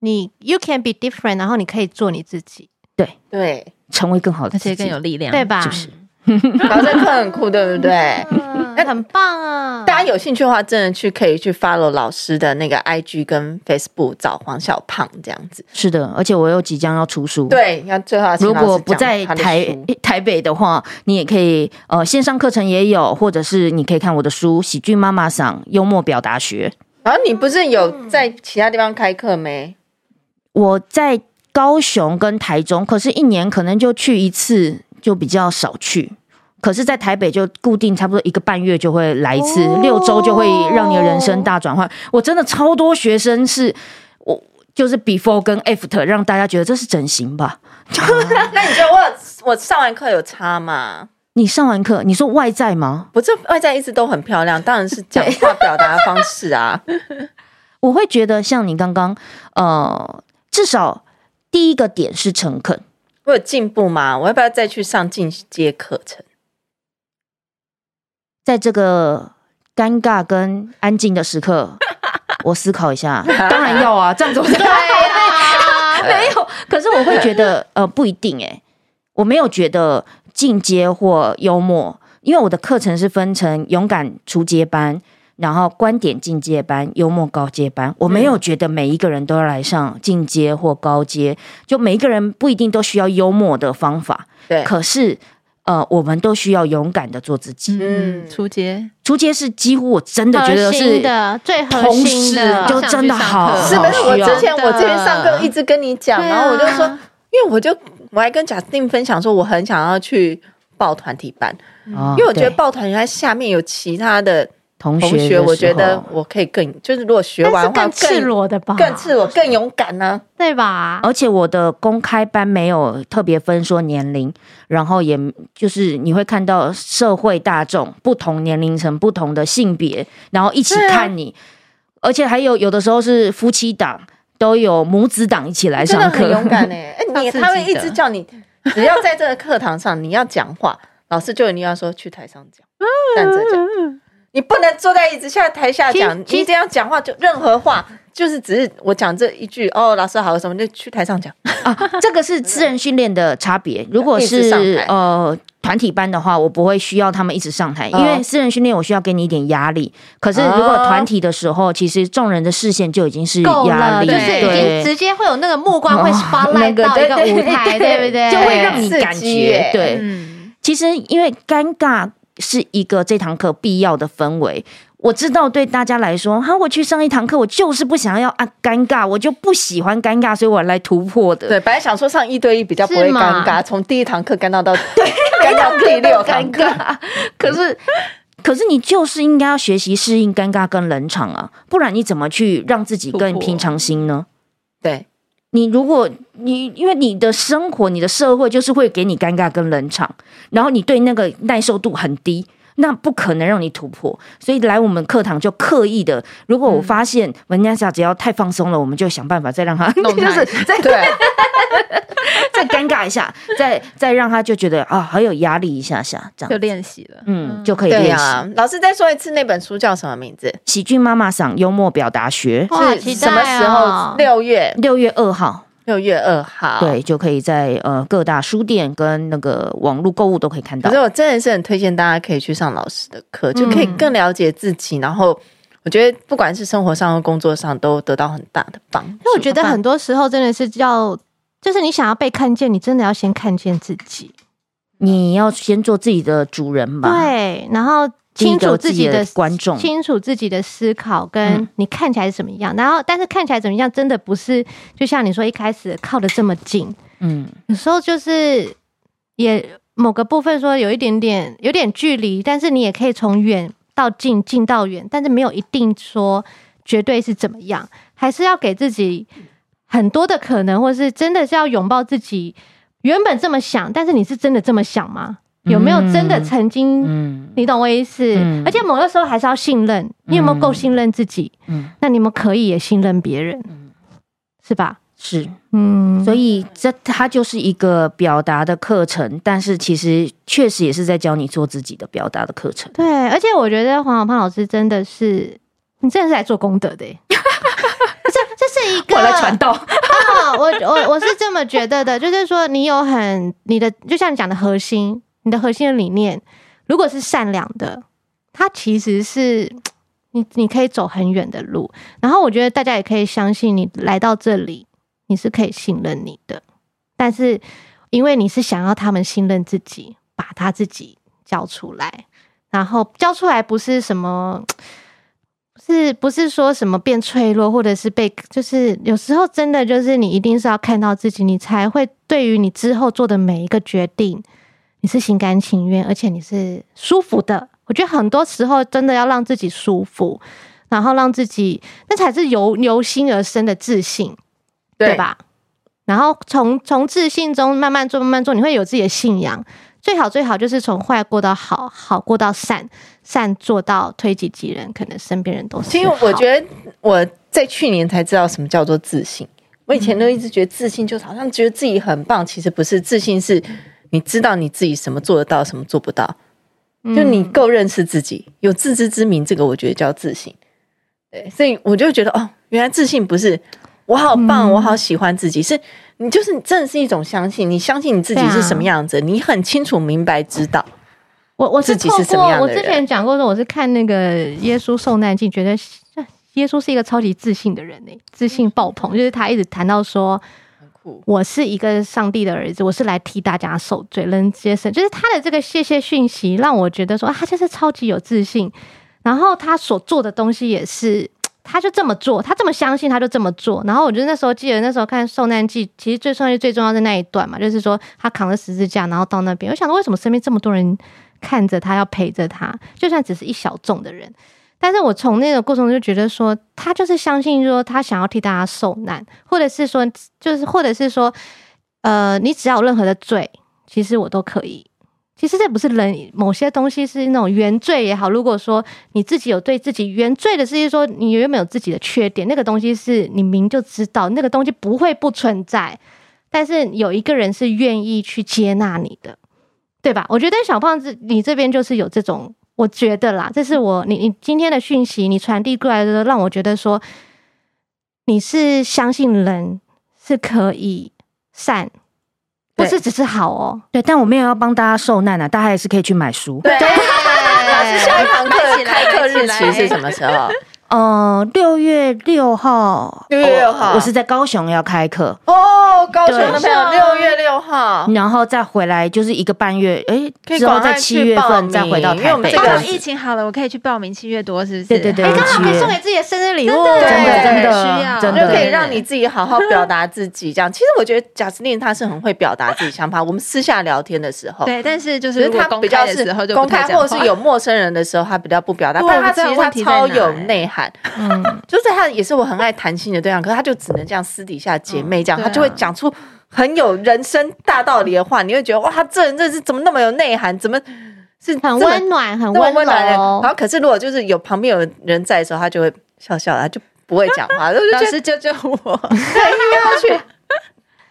你 you can be different，然后你可以做你自己，对。对，成为更好的自己，且更有力量，对吧？就是然后这课很酷，对不对？嗯，很棒啊！大家有兴趣的话，真的去可以去 follow 老师的那个 IG 跟 Facebook 找黄小胖这样子。是的，而且我又即将要出书，对，要最后如果不在台台北的话，你也可以呃线上课程也有，或者是你可以看我的书《喜剧妈妈桑幽默表达学》。然后你不是有在其他地方开课没？我在高雄跟台中，可是一年可能就去一次，就比较少去。可是，在台北就固定差不多一个半月就会来一次，六周就会让你的人生大转换。我真的超多学生是我就是 before 跟 after，让大家觉得这是整形吧？<laughs> 那你觉得我我上完课有差吗？你上完课，你说外在吗？我这外在一直都很漂亮，当然是讲话表达方式啊。<laughs> 我会觉得像你刚刚呃，至少第一个点是诚恳。我有进步吗？我要不要再去上进阶课程？在这个尴尬跟安静的时刻，我思考一下。<laughs> 当然要啊，这样子我才对啊，<laughs> 没有。可是我会觉得，呃，不一定诶，我没有觉得进阶或幽默，因为我的课程是分成勇敢出阶班，然后观点进阶班、幽默高阶班。我没有觉得每一个人都要来上进阶或高阶，就每一个人不一定都需要幽默的方法。对，可是，呃，我们都需要勇敢的做自己。嗯，嗯出街出街是几乎我真的觉得是的最核心的，就真的好，是不是？我之前我这边上课一直跟你讲，然后我就说因为我就我还跟贾斯汀分享说，我很想要去报团体班，哦因为我觉得对报团体班下面有其他的同同学，我觉得我可以更就是如果学完更赤裸的吧，更赤裸、更勇敢呢、对吧？而且我的公开班没有特别分说年龄，然后也就是你会看到社会大众不同年龄层、不同的性别，然后一起看你，而且还有有的时候是夫妻档，都有母子档一起来上课，很勇敢 <laughs> 哎、欸！你他会一直叫你，只要在这个课堂上你要讲话，老师就一定要说去台上讲，<laughs> 站着讲。你不能坐在椅子下台下讲，你一定要讲话，就任何话就是只是我讲这一句哦，老师好什么就去台上讲啊，这个是私人训练的差别。<laughs> 如果是呃团体班的话，我不会需要他们一直上台，因为私人训练我需要给你一点压力。可是如果团体的时候，其实众人的视线就已经是压力，就是已经直接会有那个目光会 spotlight <laughs> 到一个舞台，对不对？<laughs> 就会让你感觉对。其实因为尴尬是一个这堂课必要的氛围。我知道对大家来说，哈，我去上一堂课，我就是不想要啊尴尬，我就不喜欢尴尬，所以我来突破的。对，本来想说上一对一比较不会尴尬，从第一堂课尴尬到对，尴到第六尴尬。<laughs> 可是，可是你就是应该要学习适应尴尬跟冷场啊，不然你怎么去让自己更平常心呢？对，你如果你因为你的生活、你的社会就是会给你尴尬跟冷场，然后你对那个耐受度很低。那不可能让你突破，所以来我们课堂就刻意的。如果我发现文佳莎只要太放松了，我们就想办法再让他，<laughs> 就是再对，<laughs> 再尴尬一下，再再让他就觉得啊，好有压力一下下，这样就练习了，嗯，就可以练习、啊。老师再说一次，那本书叫什么名字？喜剧妈妈赏幽默表达学是什么时候？六月六月二号。六月二号，对，就可以在呃各大书店跟那个网络购物都可以看到。可是我真的是很推荐大家可以去上老师的课，就可以更了解自己。嗯、然后我觉得不管是生活上和工作上，都得到很大的帮助。因为我觉得很多时候真的是要，就是你想要被看见，你真的要先看见自己，你要先做自己的主人吧。对，然后。清楚自己的观众，清楚自己的思考，跟你看起来是什么样。嗯、然后，但是看起来怎么样，真的不是就像你说一开始靠的这么近。嗯，有时候就是也某个部分说有一点点有点距离，但是你也可以从远到近，近到远，但是没有一定说绝对是怎么样，还是要给自己很多的可能，或是真的是要拥抱自己原本这么想，但是你是真的这么想吗？有没有真的曾经？嗯，你懂我意思。嗯、而且某个时候还是要信任，你有没有够信任自己？嗯，那你们可以也信任别人，嗯，是吧？是，嗯。所以这它就是一个表达的课程，但是其实确实也是在教你做自己的表达的课程。对，而且我觉得黄小胖老师真的是，你真的是来做功德的。<laughs> 这这是一个我来传道啊！我我我是这么觉得的，就是说你有很你的，就像你讲的核心。你的核心的理念，如果是善良的，它其实是你你可以走很远的路。然后我觉得大家也可以相信，你来到这里，你是可以信任你的。但是因为你是想要他们信任自己，把他自己交出来，然后交出来不是什么，是不是说什么变脆弱，或者是被，就是有时候真的就是你一定是要看到自己，你才会对于你之后做的每一个决定。你是心甘情愿，而且你是舒服的。我觉得很多时候真的要让自己舒服，然后让自己那才是由由心而生的自信，对，对吧？然后从从自信中慢慢做，慢慢做，你会有自己的信仰。最好最好就是从坏过到好，好过到善，善做到推己及人，可能身边人都是。其实我觉得我在去年才知道什么叫做自信。我以前都一直觉得自信就是好像觉得自己很棒，其实不是，自信是。你知道你自己什么做得到，什么做不到，就你够认识自己，有自知之明，这个我觉得叫自信。对，所以我就觉得哦，原来自信不是我好棒，我好喜欢自己，是你就是真的是一种相信，你相信你自己是什么样子，你很清楚明白知道。我我自己是什么样的人。我之前讲过说，我是看那个耶稣受难记，觉得耶稣是一个超级自信的人呢，自信爆棚，就是他一直谈到说。我是一个上帝的儿子，我是来替大家受罪、人接生，就是他的这个谢谢讯息，让我觉得说，他就是超级有自信。然后他所做的东西也是，<tsk> 他就这么做，他这么相信，他就这么做。然后我觉得那时候记得那时候看受难记，其实最重要最重要的那一段嘛，就是说他扛着十字架，然后到那边。我想说，为什么身边这么多人看着他，要陪着他，就算只是一小众的人。但是我从那个过程中就觉得说，他就是相信说，他想要替大家受难，或者是说，就是或者是说，呃，你只要有任何的罪，其实我都可以。其实这不是人，某些东西是那种原罪也好。如果说你自己有对自己原罪的，是说你原本有自己的缺点，那个东西是你明就知道，那个东西不会不存在。但是有一个人是愿意去接纳你的，对吧？我觉得小胖子，你这边就是有这种。我觉得啦，这是我你你今天的讯息，你传递过来的，让我觉得说你是相信人是可以善，不是只是好哦。对，但我没有要帮大家受难啊，大家也是可以去买书。对，<laughs> 老师下一堂课开课日期是什么时候？呃，六月六号，六月六号，我是在高雄要开课。哦，高雄的朋友，六月六号，然后再回来就是一个半月，哎，之后在七月份再回到台北。这个疫情好了，我可以去报名七月多，是不是？对对对，刚好可以送给自己的生日礼物，真的真的需要，真的可以让你自己好好表达自己。这样，其实我觉得贾斯汀他是很会表达自己想法。我们私下聊天的时候，对，但是就是他比较是公开，或者是有陌生人的时候，他比较不表达。但他其实他超有内涵，嗯。<laughs> 就是他也是我很爱谈心的对象，可是他就只能这样私底下姐妹这样，嗯啊、他就会讲出很有人生大道理的话，你会觉得哇，他这人这是怎么那么有内涵，怎么是很温暖、很温暖的。然后可是如果就是有旁边有人在的时候，他就会笑笑，他就不会讲话。<laughs> 老师救救我！<laughs> 对，要去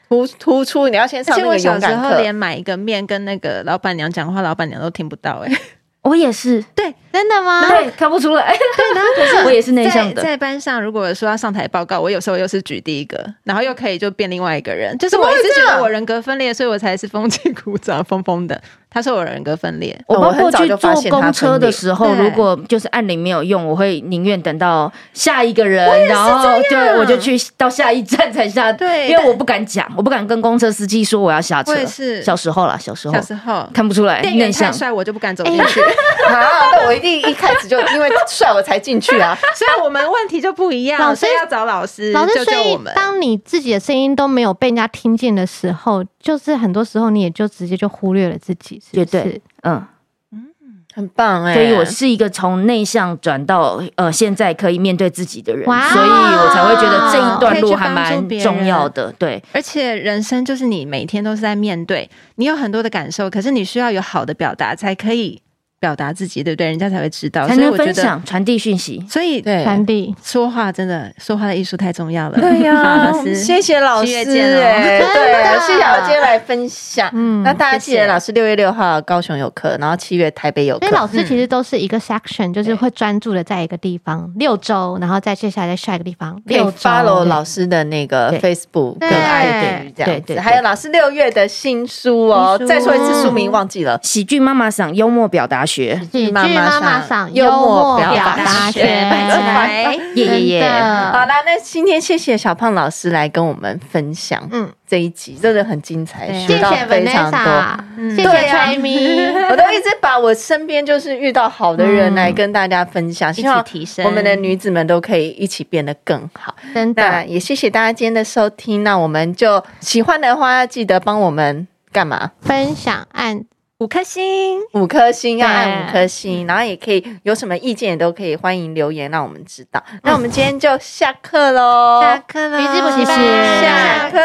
突突出，你要先上那个勇敢课。连买一个面跟那个老板娘讲话，老板娘都听不到哎、欸。我也是，对，真的吗？对，看不出来。对，然后可是我也是内向的。在班上，如果说要上台报告，我有时候又是举第一个，然后又可以就变另外一个人。就是我一直觉得我人格分裂，所以我才是风气鼓掌疯疯的。他说我人格分裂。我包括去坐公车的时候，如果就是按铃没有用，我会宁愿等到下一个人，然后对，我就去到下一站才下。对，因为我不敢讲，我不敢跟公车司机说我要下车。是小时候啦，小时候，小时候看不出来。店员太帅，我就不敢走进去。<laughs> 啊，那我一定一开始就因为帅我才进去啊。<laughs> 所以我们问题就不一样，老师要找老师，老师教我们。当你自己的声音都没有被人家听见的时候，就是很多时候你也就直接就忽略了自己。绝对，嗯嗯，很棒哎！所以我是一个从内向转到呃现在可以面对自己的人，所以我才会觉得这一段路还蛮重要的。对，而且人生就是你每天都是在面对，你有很多的感受，可是你需要有好的表达才可以。表达自己，对不对？人家才会知道，才能分享、传递讯息。所以，对传递说话真的，说话的艺术太重要了。对呀，<laughs> 谢谢老师，对，谢谢我今天来分享。嗯，那大家记得，老师六月六号高雄有课，然后七月台北有课。所以老师其实都是一个 section，就是会专注的在一个地方六周，然后再接下来在下一个地方六周。follow 老师的那个 Facebook 跟 IG 这样子，还有老师六月的新书哦。再说一次书名，忘记了，《喜剧妈妈想幽默表达学》。妈妈上幽默表达学，<laughs> 耶耶！好啦，那今天谢谢小胖老师来跟我们分享，嗯，这一集真的很精彩，学到非常多。谢谢崔咪，<laughs> 我都一直把我身边就是遇到好的人来跟大家分享，希望提升我们的女子们都可以一起变得更好。真的，也谢谢大家今天的收听。那我们就喜欢的话，记得帮我们干嘛？分享按。五颗星，五颗星要按五颗星，然后也可以有什么意见也都可以欢迎留言让我们知道。那我们今天就下课喽，下课了，女子补习班。下课，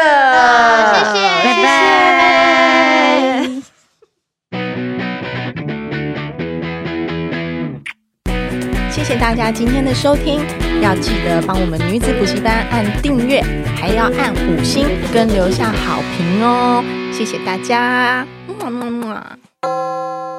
谢谢，拜拜。谢谢大家今天的收听，要记得帮我们女子补习班按订阅，还要按五星跟留下好评哦，谢谢大家。么么么。Música